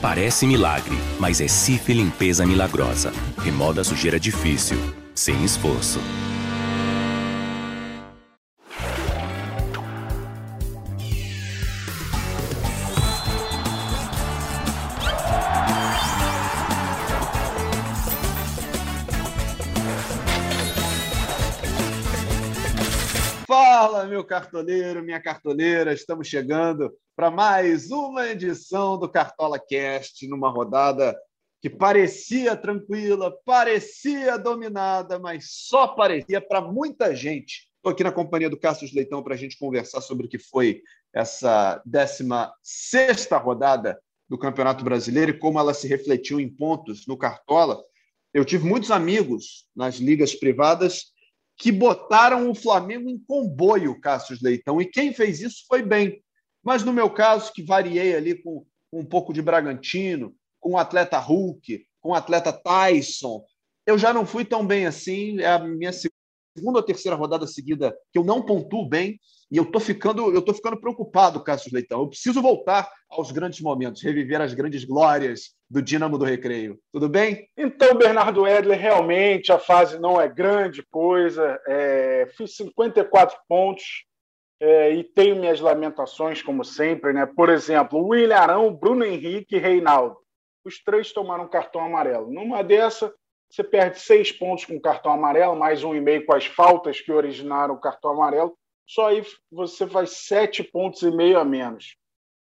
Parece milagre, mas é Cif Limpeza Milagrosa. Remoda a sujeira difícil, sem esforço. Cartoneiro, minha cartoneira, estamos chegando para mais uma edição do Cartola Cast, numa rodada que parecia tranquila, parecia dominada, mas só parecia para muita gente. Estou aqui na companhia do Cássio Leitão para a gente conversar sobre o que foi essa 16 rodada do Campeonato Brasileiro e como ela se refletiu em pontos no Cartola. Eu tive muitos amigos nas ligas privadas que botaram o Flamengo em comboio, Cássio Leitão, e quem fez isso foi bem. Mas no meu caso, que variei ali com, com um pouco de Bragantino, com o atleta Hulk, com o atleta Tyson, eu já não fui tão bem assim. É a minha segunda ou terceira rodada seguida que eu não pontuo bem e eu tô ficando, eu tô ficando preocupado, Cássio Leitão. Eu preciso voltar aos grandes momentos, reviver as grandes glórias do Dínamo do Recreio. Tudo bem? Então, Bernardo Edler, realmente a fase não é grande coisa. É, fiz 54 pontos é, e tenho minhas lamentações, como sempre. Né? Por exemplo, William Arão, Bruno Henrique e Reinaldo. Os três tomaram cartão amarelo. Numa dessa, você perde seis pontos com cartão amarelo, mais um e meio com as faltas que originaram o cartão amarelo. Só aí você faz sete pontos e meio a menos.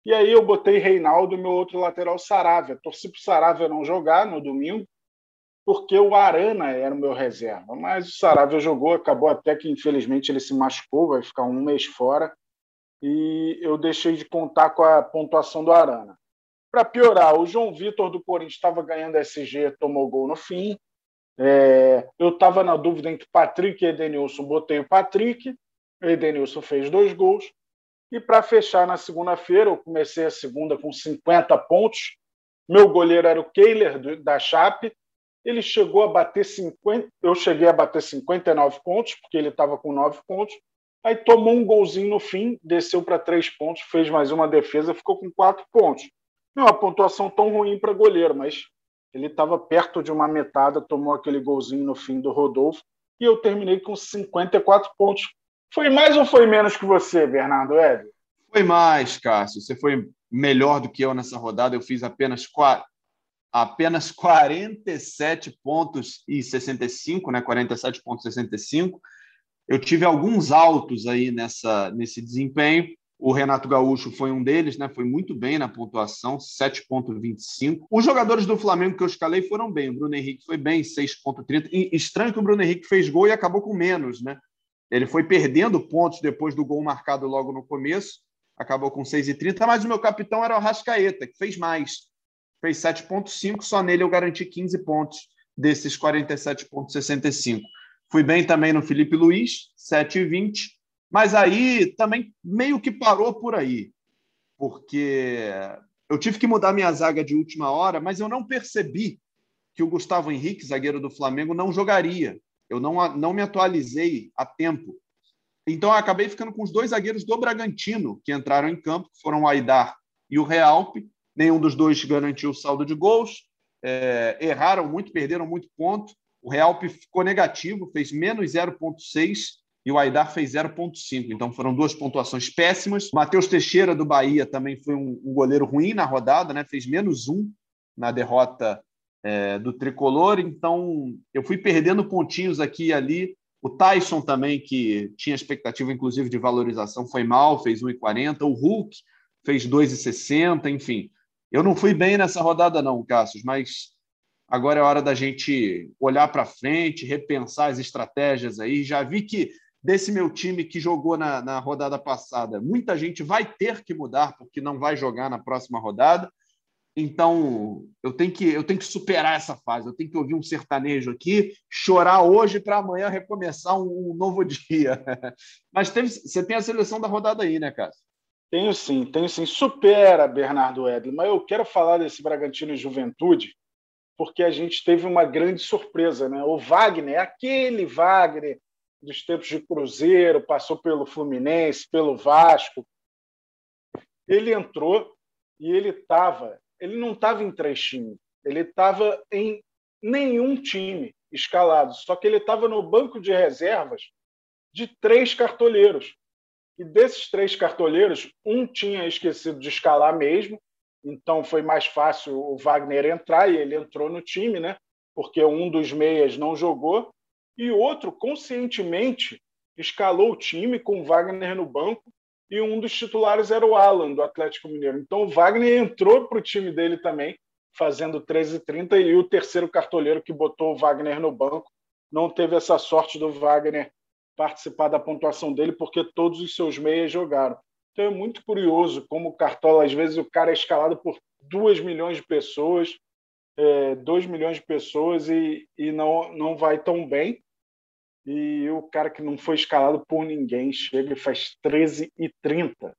E aí eu botei Reinaldo meu outro lateral Saravia. Torci para o Saravia não jogar no domingo, porque o Arana era o meu reserva. Mas o Saravia jogou, acabou até que infelizmente ele se machucou, vai ficar um mês fora. E eu deixei de contar com a pontuação do Arana. Para piorar, o João Vitor do Corinthians estava ganhando SG, tomou gol no fim. É, eu estava na dúvida entre Patrick e Edenilson, botei o Patrick. Edenilson fez dois gols. E para fechar na segunda-feira, eu comecei a segunda com 50 pontos. Meu goleiro era o Kehler da Chape. Ele chegou a bater 50, eu cheguei a bater 59 pontos, porque ele estava com 9 pontos. Aí tomou um golzinho no fim, desceu para 3 pontos, fez mais uma defesa, ficou com 4 pontos. Não é uma pontuação tão ruim para goleiro, mas ele estava perto de uma metada, tomou aquele golzinho no fim do Rodolfo, e eu terminei com 54 pontos. Foi mais ou foi menos que você, Bernardo Ed? Foi mais, Cássio. Você foi melhor do que eu nessa rodada. Eu fiz apenas, apenas 47 pontos e 65, né? 47,65. Eu tive alguns altos aí nessa, nesse desempenho. O Renato Gaúcho foi um deles, né? Foi muito bem na pontuação, 7,25. Os jogadores do Flamengo que eu escalei foram bem. O Bruno Henrique foi bem, 6,30. Estranho que o Bruno Henrique fez gol e acabou com menos, né? Ele foi perdendo pontos depois do gol marcado logo no começo, acabou com 6,30, mas o meu capitão era o Rascaeta, que fez mais. Fez 7,5, só nele eu garanti 15 pontos desses 47,65. Fui bem também no Felipe Luiz, 7,20, mas aí também meio que parou por aí, porque eu tive que mudar minha zaga de última hora, mas eu não percebi que o Gustavo Henrique, zagueiro do Flamengo, não jogaria. Eu não, não me atualizei a tempo. Então, eu acabei ficando com os dois zagueiros do Bragantino que entraram em campo, que foram o Aidar e o Realpe. Nenhum dos dois garantiu o saldo de gols. É, erraram muito, perderam muito ponto. O Realpe ficou negativo, fez menos 0,6 e o Aidar fez 0,5. Então foram duas pontuações péssimas. Matheus Teixeira, do Bahia, também foi um, um, goleiro ruim na rodada, né? fez menos um na derrota é, do tricolor, então eu fui perdendo pontinhos aqui e ali. O Tyson também, que tinha expectativa, inclusive, de valorização, foi mal, fez 1,40. O Hulk fez 2,60, enfim. Eu não fui bem nessa rodada, não, Cassius, mas agora é hora da gente olhar para frente, repensar as estratégias aí. Já vi que desse meu time que jogou na, na rodada passada, muita gente vai ter que mudar porque não vai jogar na próxima rodada. Então, eu tenho que eu tenho que superar essa fase. Eu tenho que ouvir um sertanejo aqui, chorar hoje para amanhã recomeçar um, um, novo dia. Mas teve, você tem a seleção da rodada aí, né, Cássio? Tenho sim, tenho sim. Supera, Bernardo Edley. Mas eu quero falar desse Bragantino e Juventude, porque a gente teve uma grande surpresa, né? O Wagner, aquele Wagner dos tempos de Cruzeiro, passou pelo Fluminense, pelo Vasco. Ele entrou e ele estava ele não estava em três times, ele estava em nenhum time escalado, só que ele estava no banco de reservas de três cartoleiros. E desses três cartoleiros, um tinha esquecido de escalar mesmo, então foi mais fácil o Wagner entrar e ele entrou no time, né? Porque um dos meias não jogou. E outro conscientemente escalou o time com o Wagner no banco e um dos titulares era o Alan do Atlético Mineiro. Então o Wagner entrou para o time dele também, fazendo 13,30 e o terceiro cartoleiro que botou o Wagner no banco não teve essa sorte do Wagner participar da pontuação dele porque todos os seus meias jogaram. Então é muito curioso como o Cartola, às vezes, o cara é escalado por 2 milhões de pessoas, é, 2 milhões de pessoas e, e não, não vai tão bem. E o cara que não foi escalado por ninguém chega e faz 13 e 30.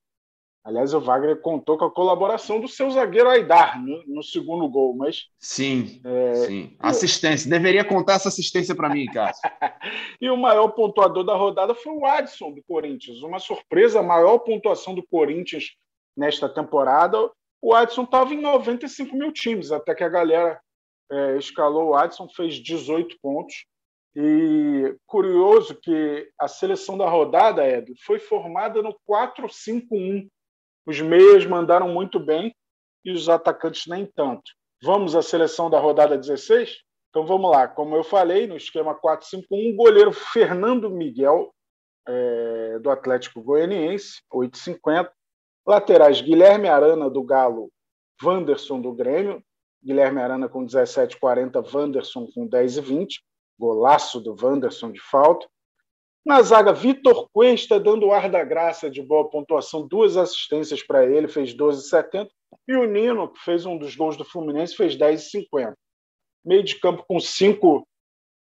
Aliás, o Wagner contou com a colaboração do seu zagueiro Aidar no, no segundo gol, mas. Sim, é... sim. Assistência. Deveria contar essa assistência para mim, Cássio. e o maior pontuador da rodada foi o Adson, do Corinthians. Uma surpresa, a maior pontuação do Corinthians nesta temporada. O Adson estava em 95 mil times, até que a galera é, escalou o Adson, fez 18 pontos. E curioso que a seleção da rodada, Ed, foi formada no 4-5-1 os meias mandaram muito bem e os atacantes nem tanto. Vamos à seleção da rodada 16? Então vamos lá. Como eu falei, no esquema 4-5-1, goleiro Fernando Miguel, é, do Atlético Goianiense, 8,50. Laterais Guilherme Arana, do Galo, Wanderson, do Grêmio. Guilherme Arana com 17,40, Wanderson com 10,20. Golaço do Wanderson de falta. Na zaga, Vitor Cuesta dando o ar da graça de boa pontuação, duas assistências para ele, fez 12,70. E o Nino, que fez um dos gols do Fluminense, fez 10,50. Meio de campo com cinco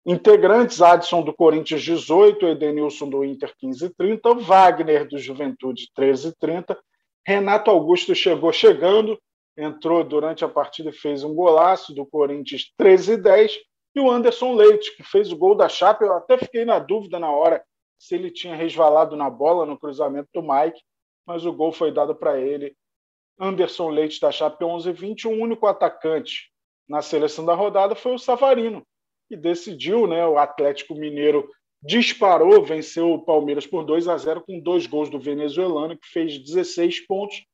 integrantes: Adson do Corinthians, 18, Edenilson do Inter, 15,30, Wagner do Juventude, 13,30. Renato Augusto chegou chegando, entrou durante a partida e fez um golaço do Corinthians, 13,10. E o Anderson Leite, que fez o gol da Chape, eu até fiquei na dúvida na hora se ele tinha resvalado na bola no cruzamento do Mike, mas o gol foi dado para ele. Anderson Leite da Chape 11-20, o único atacante na seleção da rodada foi o Savarino, que decidiu, né? O Atlético Mineiro disparou, venceu o Palmeiras por 2 a 0 com dois gols do venezuelano, que fez 16 pontos.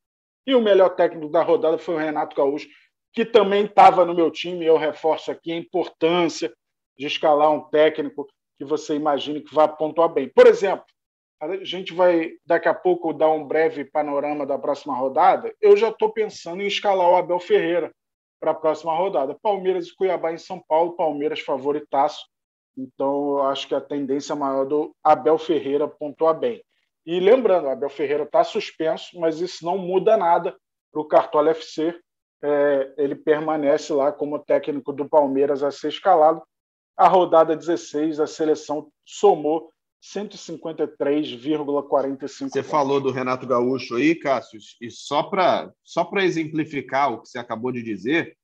E o melhor técnico da rodada foi o Renato Gaúcho, que também estava no meu time. Eu reforço aqui a importância de escalar um técnico que você imagine que vai pontuar bem. Por exemplo, a gente vai daqui a pouco dar um breve panorama da próxima rodada. Eu já estou pensando em escalar o Abel Ferreira para a próxima rodada. Palmeiras e Cuiabá em São Paulo, Palmeiras favoritaço. Então, eu acho que a tendência maior do Abel Ferreira pontuar bem. E lembrando, o Abel Ferreira está suspenso, mas isso não muda nada para o Cartola FC. É, ele permanece lá como técnico do Palmeiras a ser escalado a rodada 16, a seleção somou 153,45. Você falou do Renato Gaúcho aí, Cássio, e só para só exemplificar o que você acabou de dizer,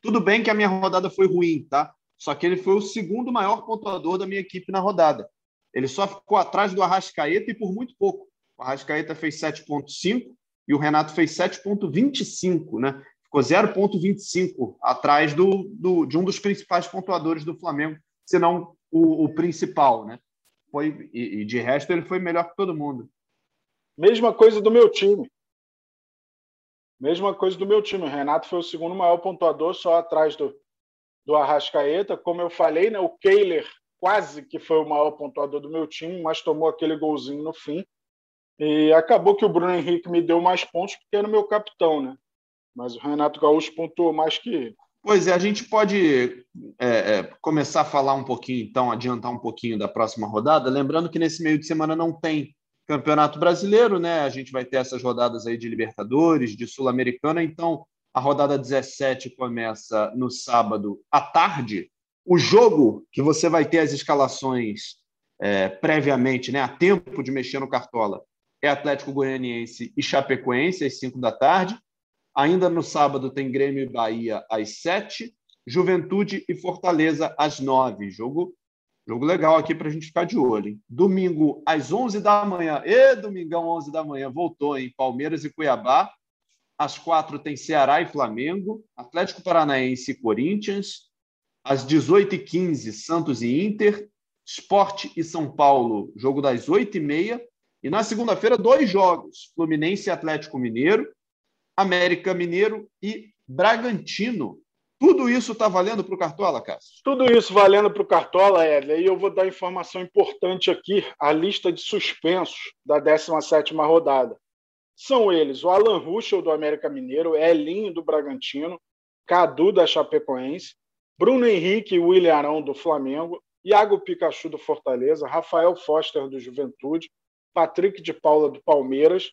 tudo bem que a minha rodada foi ruim, tá? Só que ele foi o segundo maior pontuador da minha equipe na rodada. Ele só ficou atrás do Arrascaeta e por muito pouco. O Arrascaeta fez 7,5 e o Renato fez 7,25, né? Ficou 0,25 atrás do, do, de um dos principais pontuadores do Flamengo, se não o, o principal, né? Foi, e, e, de resto ele foi melhor que todo mundo. Mesma coisa do meu time. Mesma coisa do meu time. O Renato foi o segundo maior pontuador, só atrás do, do Arrascaeta. Como eu falei, né, o Kehler quase que foi o maior pontuador do meu time, mas tomou aquele golzinho no fim. E acabou que o Bruno Henrique me deu mais pontos porque era o meu capitão, né? Mas o Renato Gaúcho pontuou mais que ele. Pois é, a gente pode é, é, começar a falar um pouquinho, então, adiantar um pouquinho da próxima rodada, lembrando que nesse meio de semana não tem Campeonato Brasileiro, né? A gente vai ter essas rodadas aí de Libertadores, de Sul-Americana, então a rodada 17 começa no sábado à tarde. O jogo que você vai ter as escalações é, previamente, né, a tempo de mexer no Cartola, é Atlético Goianiense e Chapecoense às 5 da tarde. Ainda no sábado tem Grêmio e Bahia às sete, Juventude e Fortaleza às nove. Jogo, jogo legal aqui para a gente ficar de olho. Hein? Domingo às onze da manhã. E domingão, onze da manhã, voltou em Palmeiras e Cuiabá. às quatro tem Ceará e Flamengo, Atlético Paranaense e Corinthians, às 18h15, Santos e Inter, Esporte e São Paulo, jogo das 8h30, e na segunda-feira, dois jogos: Fluminense e Atlético Mineiro, América Mineiro e Bragantino. Tudo isso está valendo para o Cartola, Cássio? Tudo isso valendo para o Cartola, Edler. E eu vou dar informação importante aqui: a lista de suspensos da 17 rodada. São eles o Alan Ruschel, do América Mineiro, Elinho, do Bragantino, Cadu, da Chapecoense, Bruno Henrique e William Arão, do Flamengo, Iago Pikachu, do Fortaleza, Rafael Foster, do Juventude, Patrick de Paula, do Palmeiras,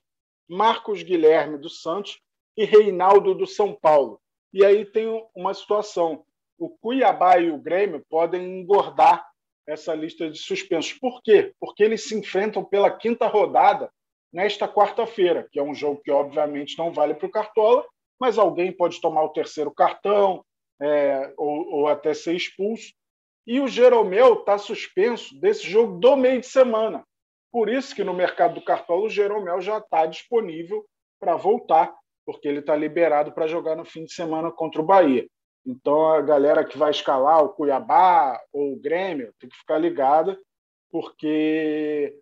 Marcos Guilherme, do Santos e Reinaldo, do São Paulo. E aí tem uma situação: o Cuiabá e o Grêmio podem engordar essa lista de suspensos. Por quê? Porque eles se enfrentam pela quinta rodada nesta quarta-feira, que é um jogo que obviamente não vale para o Cartola, mas alguém pode tomar o terceiro cartão é, ou, ou, até ser expulso. E o Jeromel está suspenso desse jogo do meio de semana. Por isso que no mercado do Cartola o Jeromel já está disponível para voltar, porque ele está liberado para jogar no fim de semana contra o Bahia. Então a galera que vai escalar o Cuiabá ou o Grêmio tem que ficar ligada, porque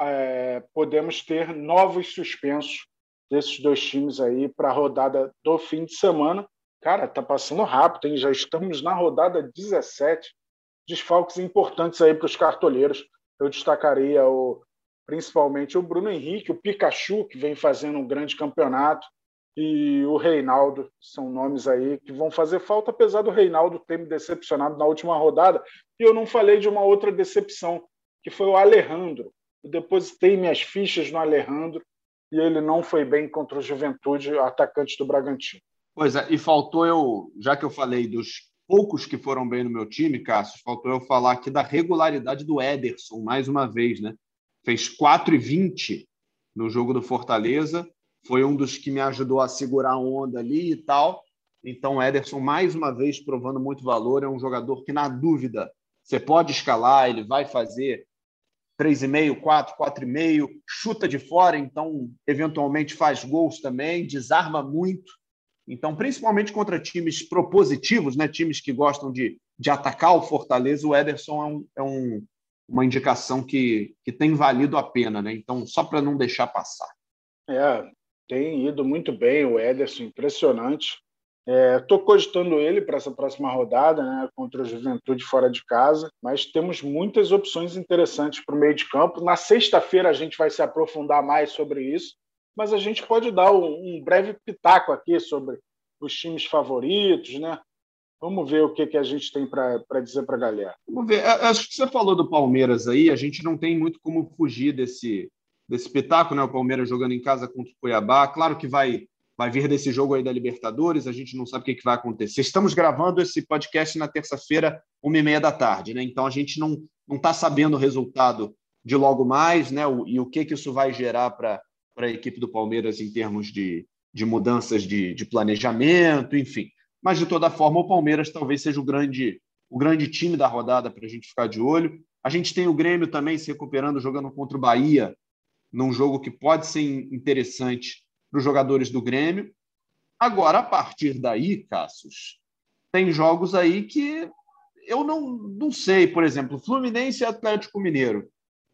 é, podemos ter novos suspensos desses dois times aí para a rodada do fim de semana. Cara, tá passando rápido, hein? Já estamos na rodada 17. Desfalques importantes aí para os cartoleiros. Eu destacaria o, principalmente o Bruno Henrique, o Pikachu, que vem fazendo um grande campeonato, e o Reinaldo, são nomes aí que vão fazer falta, apesar do Reinaldo ter me decepcionado na última rodada. E eu não falei de uma outra decepção, que foi o Alejandro. Eu depositei minhas fichas no Alejandro e ele não foi bem contra o Juventude, atacante do Bragantino. Pois é, e faltou eu, já que eu falei dos poucos que foram bem no meu time, Cássio, faltou eu falar aqui da regularidade do Ederson, mais uma vez, né? Fez 4 e 20 no jogo do Fortaleza, foi um dos que me ajudou a segurar a onda ali e tal. Então, Ederson, mais uma vez, provando muito valor, é um jogador que, na dúvida, você pode escalar, ele vai fazer 3,5, 4, 4,5, chuta de fora, então eventualmente faz gols também, desarma muito. Então, principalmente contra times propositivos, né, times que gostam de, de atacar o Fortaleza, o Ederson é, um, é um, uma indicação que, que tem valido a pena. Né? Então, só para não deixar passar. É, tem ido muito bem o Ederson, impressionante. Estou é, cogitando ele para essa próxima rodada, né, contra o Juventude fora de casa, mas temos muitas opções interessantes para o meio de campo. Na sexta-feira a gente vai se aprofundar mais sobre isso, mas a gente pode dar um, um breve pitaco aqui sobre os times favoritos, né? Vamos ver o que, que a gente tem para dizer para a galera. Vamos ver. Acho que você falou do Palmeiras aí, a gente não tem muito como fugir desse, desse pitaco, né? O Palmeiras jogando em casa contra o Cuiabá. Claro que vai vai vir desse jogo aí da Libertadores, a gente não sabe o que, que vai acontecer. Estamos gravando esse podcast na terça-feira, uma e meia da tarde, né? Então a gente não não está sabendo o resultado de logo mais, né? O, e o que que isso vai gerar para a equipe do Palmeiras em termos de, de mudanças de, de planejamento, enfim. Mas de toda forma, o Palmeiras talvez seja o grande o grande time da rodada para a gente ficar de olho. A gente tem o Grêmio também se recuperando, jogando contra o Bahia, num jogo que pode ser interessante para os jogadores do Grêmio. Agora, a partir daí, Cassius, tem jogos aí que eu não, não sei, por exemplo, Fluminense e Atlético Mineiro.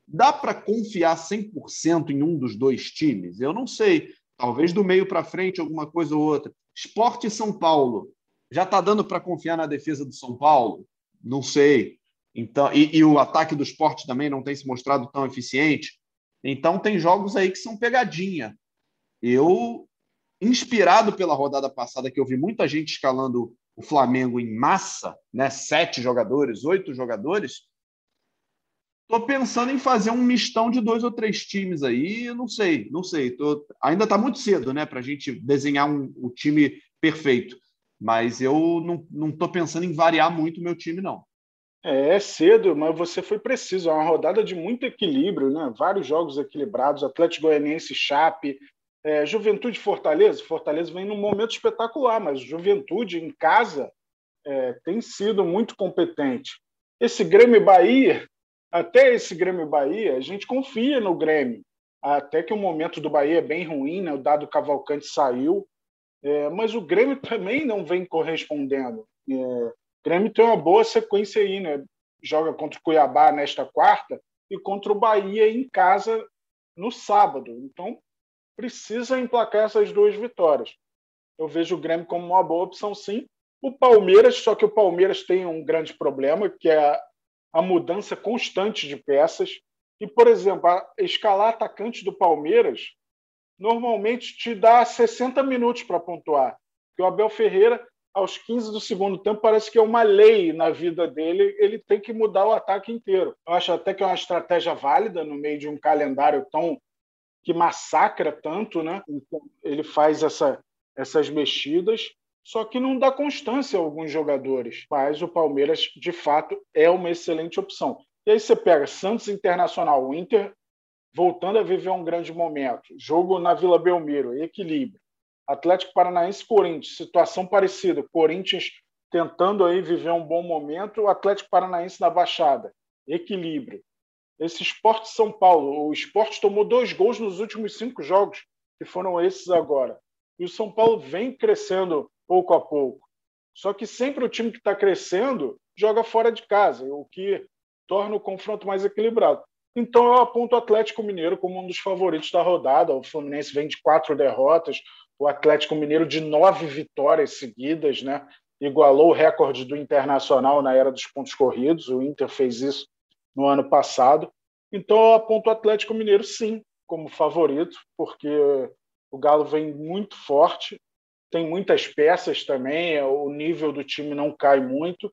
Dá para confiar 100% em um dos dois times? Eu não sei. Talvez do meio para frente, alguma coisa ou outra. Esporte São Paulo. Já está dando para confiar na defesa do São Paulo? Não sei. Então, e, e, o ataque do esporte também não tem se mostrado tão eficiente. Então, tem jogos aí que são pegadinha. Eu, inspirado pela rodada passada, que eu vi muita gente escalando o Flamengo em massa, né? sete jogadores, oito jogadores, estou pensando em fazer um mistão de dois ou três times aí. Não sei, não sei. Tô... Ainda está muito cedo né? para a gente desenhar um, um time perfeito. Mas eu não estou pensando em variar muito o meu time, não. É, é cedo, mas você foi preciso. É uma rodada de muito equilíbrio, né? Vários jogos equilibrados. Atlético Goianiense, Chape, é, Juventude Fortaleza, Fortaleza vem num momento espetacular, mas Juventude em casa é, tem sido muito competente. Esse Grêmio Bahia, até esse Grêmio Bahia, a gente confia no Grêmio. Até que o momento do Bahia é bem ruim, né? o dado Cavalcante saiu, É, mas o Grêmio também não vem correspondendo. É, Grêmio tem uma boa sequência aí, né? Joga contra o Cuiabá nesta quarta e contra o Bahia em casa no sábado. Então, precisa emplacar essas duas vitórias. Eu vejo o Grêmio como uma boa opção, sim. O Palmeiras, só que o Palmeiras tem um grande problema, que é a mudança constante de peças. E, por exemplo, escalar atacante do Palmeiras normalmente te dá 60 minutos para pontuar. Que o Abel Ferreira, aos 15 do segundo tempo, parece que é uma lei na vida dele, ele tem que mudar o ataque inteiro. Eu acho até que é uma estratégia válida no meio de um calendário tão que massacra tanto, né? Então, ele faz essa, essas mexidas, só que não dá constância a alguns jogadores. Mas o Palmeiras, de fato, é uma excelente opção. E aí você pega Santos Internacional, o Inter voltando a viver um grande momento. Jogo na Vila Belmiro, equilíbrio. Atlético Paranaense Corinthians, situação parecida. Corinthians tentando aí viver um bom momento, o Atlético Paranaense na Baixada, equilíbrio. Esse esporte São Paulo, o esporte tomou dois gols nos últimos cinco jogos, que foram esses agora. E o São Paulo vem crescendo pouco a pouco. Só que sempre o time que está crescendo joga fora de casa, o que torna o confronto mais equilibrado. Então eu aponto o Atlético Mineiro como um dos favoritos da rodada. O Fluminense vem de quatro derrotas, o Atlético Mineiro de nove vitórias seguidas, né? igualou o recorde do Internacional na era dos pontos corridos. O Inter fez isso no ano passado. Então eu aponto o Atlético Mineiro sim como favorito, porque o Galo vem muito forte, tem muitas peças também, o nível do time não cai muito.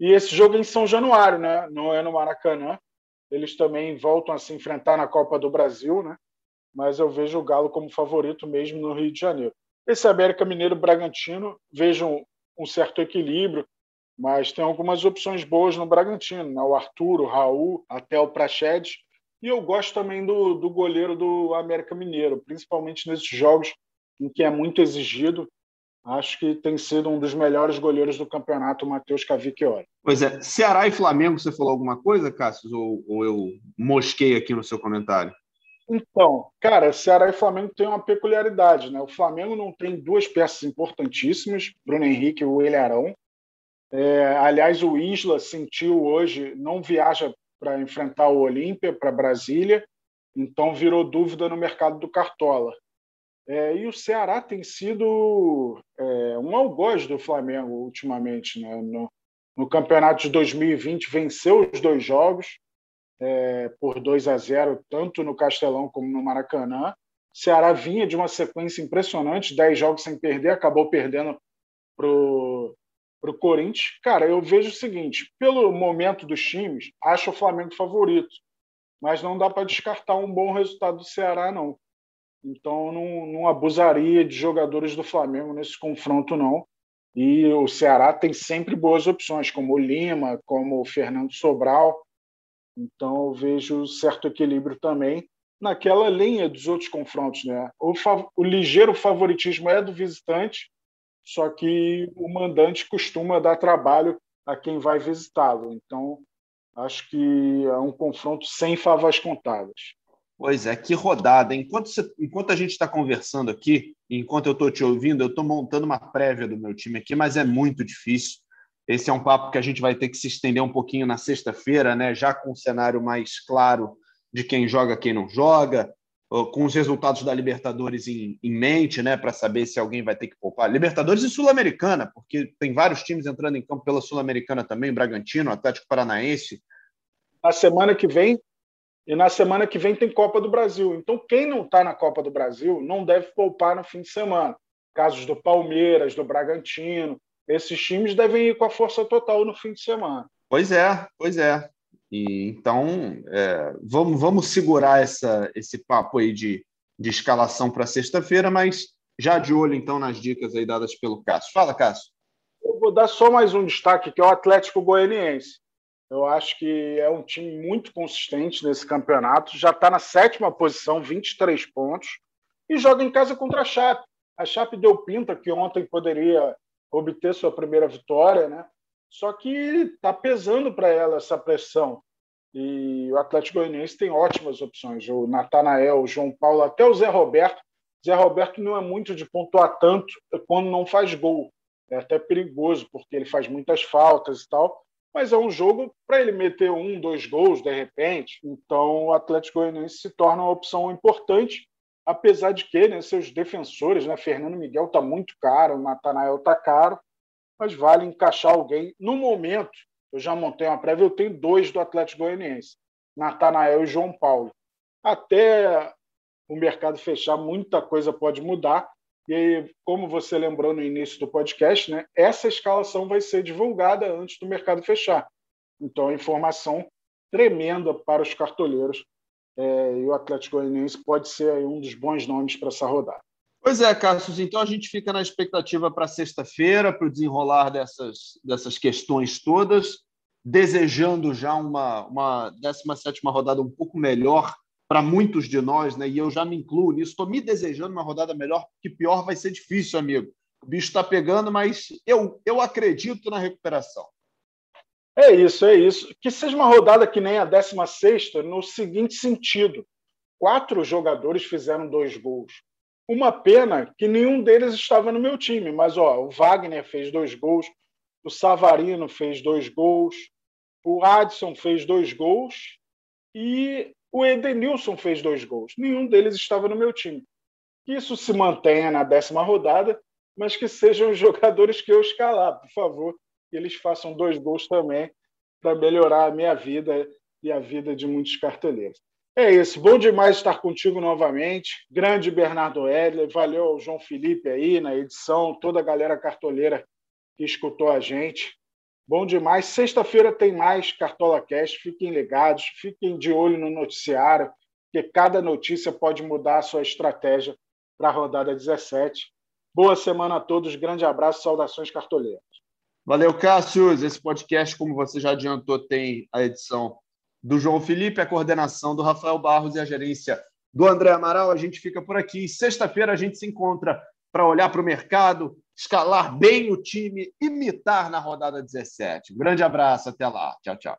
E esse jogo é em São Januário, né? não é no Maracanã. Eles também voltam a se enfrentar na Copa do Brasil, né? Mas eu vejo o Galo como favorito mesmo no Rio de Janeiro. Esse América Mineiro Bragantino, vejo um, um certo equilíbrio, mas tem algumas opções boas no Bragantino, né? o Arthur, o Raul, até o Prachedes. E eu gosto também do, do goleiro do América Mineiro, principalmente nesses jogos em que é muito exigido. Acho que tem sido um dos melhores goleiros do campeonato, o Matheus Cavicchioli. Pois é. Ceará e Flamengo, você falou alguma coisa, Cássio? Ou, ou eu mosquei aqui no seu comentário? Então, cara, Ceará e Flamengo têm uma peculiaridade, né? O Flamengo não tem duas peças importantíssimas, Bruno Henrique e o Ilharão. É, aliás, o Isla sentiu hoje, não viaja para enfrentar o Olímpia, para Brasília, então virou dúvida no mercado do Cartola. É, e o Ceará tem sido é, um algoz do Flamengo ultimamente. Né? No, no, campeonato de 2020, venceu os dois jogos é, por 2 a 0, tanto no Castelão como no Maracanã. Ceará vinha de uma sequência impressionante, 10 jogos sem perder, acabou perdendo para o Corinthians. Cara, eu vejo o seguinte: pelo momento dos times, acho o Flamengo favorito, mas não dá para descartar um bom resultado do Ceará, não. Então, não, não abusaria de jogadores do Flamengo nesse confronto, não. E o Ceará tem sempre boas opções, como o Lima, como o Fernando Sobral. Então, eu vejo certo equilíbrio também naquela linha dos outros confrontos. Né? O, o ligeiro favoritismo é do visitante, só que o mandante costuma dar trabalho a quem vai visitá-lo. Então, acho que é um confronto sem favas contadas. Pois é, que rodada. Enquanto, você, enquanto a gente está conversando aqui, enquanto eu estou te ouvindo, eu estou montando uma prévia do meu time aqui, mas é muito difícil. Esse é um papo que a gente vai ter que se estender um pouquinho na sexta-feira, né? já com um cenário mais claro de quem joga quem não joga, com os resultados da Libertadores em, em mente, né? para saber se alguém vai ter que poupar. Libertadores e Sul-Americana, porque tem vários times entrando em campo pela Sul-Americana também, Bragantino, Atlético Paranaense. Na semana que vem e na semana que vem tem Copa do Brasil. Então, quem não está na Copa do Brasil não deve poupar no fim de semana. Casos do Palmeiras, do Bragantino, esses times devem ir com a força total no fim de semana. Pois é, pois é. E, então, é, vamos, vamos segurar essa, esse papo aí de, de escalação para sexta-feira, mas já de olho, então, nas dicas aí dadas pelo Cássio. Fala, Cássio. Eu vou dar só mais um destaque, que é o Atlético Goianiense. Eu acho que é um time muito consistente nesse campeonato. Já está na sétima posição, 23 pontos, e joga em casa contra a Chape. A Chape deu pinta que ontem poderia obter sua primeira vitória, né? Só que está pesando para ela essa pressão. E o Atlético Goianiense tem ótimas opções. O Natanael, o João Paulo, até o Zé Roberto Zé Roberto não é muito de pontuar tanto quando não faz gol. É até perigoso, porque ele faz muitas faltas e tal. Mas é um jogo para ele meter um, dois gols de repente. Então o Atlético Goianiense se torna uma opção importante, apesar de que né, seus defensores, né, Fernando Miguel está muito caro, Natanael está caro, mas vale encaixar alguém. No momento, eu já montei uma prévia, eu tenho dois do Atlético Goianiense, Natanael e João Paulo. Até o mercado fechar, muita coisa pode mudar. E aí, como você lembrou no início do podcast, né, essa escalação vai ser divulgada antes do mercado fechar. Então, informação tremenda para os cartoleiros. É, e o Atlético Goianiense pode ser um dos bons nomes para essa rodada. Pois é, Cassius, então a gente fica na expectativa para sexta-feira, para o desenrolar dessas, dessas questões todas, desejando já uma, uma 17 rodada um pouco melhor para muitos de nós, né? e eu já me incluo nisso. Estou me desejando uma rodada melhor, porque pior vai ser difícil, amigo. O bicho está pegando, mas eu, eu acredito na recuperação. É isso, é isso. Que seja uma rodada que nem a 16, no seguinte sentido: quatro jogadores fizeram dois gols. Uma pena que nenhum deles estava no meu time, mas ó, o Wagner fez dois gols, o Savarino fez dois gols, o Adson fez dois gols e o Edenilson fez dois gols. Nenhum deles estava no meu time. Que isso se mantenha na décima rodada, mas que sejam os jogadores que eu escalar, por favor, que eles façam dois gols também para melhorar a minha vida e a vida de muitos carteleiros. É isso, bom demais estar contigo novamente. Grande Bernardo Edler, valeu ao João Felipe aí na edição, toda a galera cartoleira que escutou a gente. Bom demais. Sexta-feira tem mais Cartola Cast. Fiquem ligados, fiquem de olho no noticiário, porque cada notícia pode mudar a sua estratégia para a rodada 17. Boa semana a todos. Grande abraço, saudações cartoleiras. Valeu, Cássius. Esse podcast, como você já adiantou, tem a edição do João Felipe, a coordenação do Rafael Barros e a gerência do André Amaral. A gente fica por aqui. Sexta-feira a gente se encontra para olhar para o mercado, escalar bem o time, imitar na rodada 17. Um grande abraço, até lá. Tchau, tchau.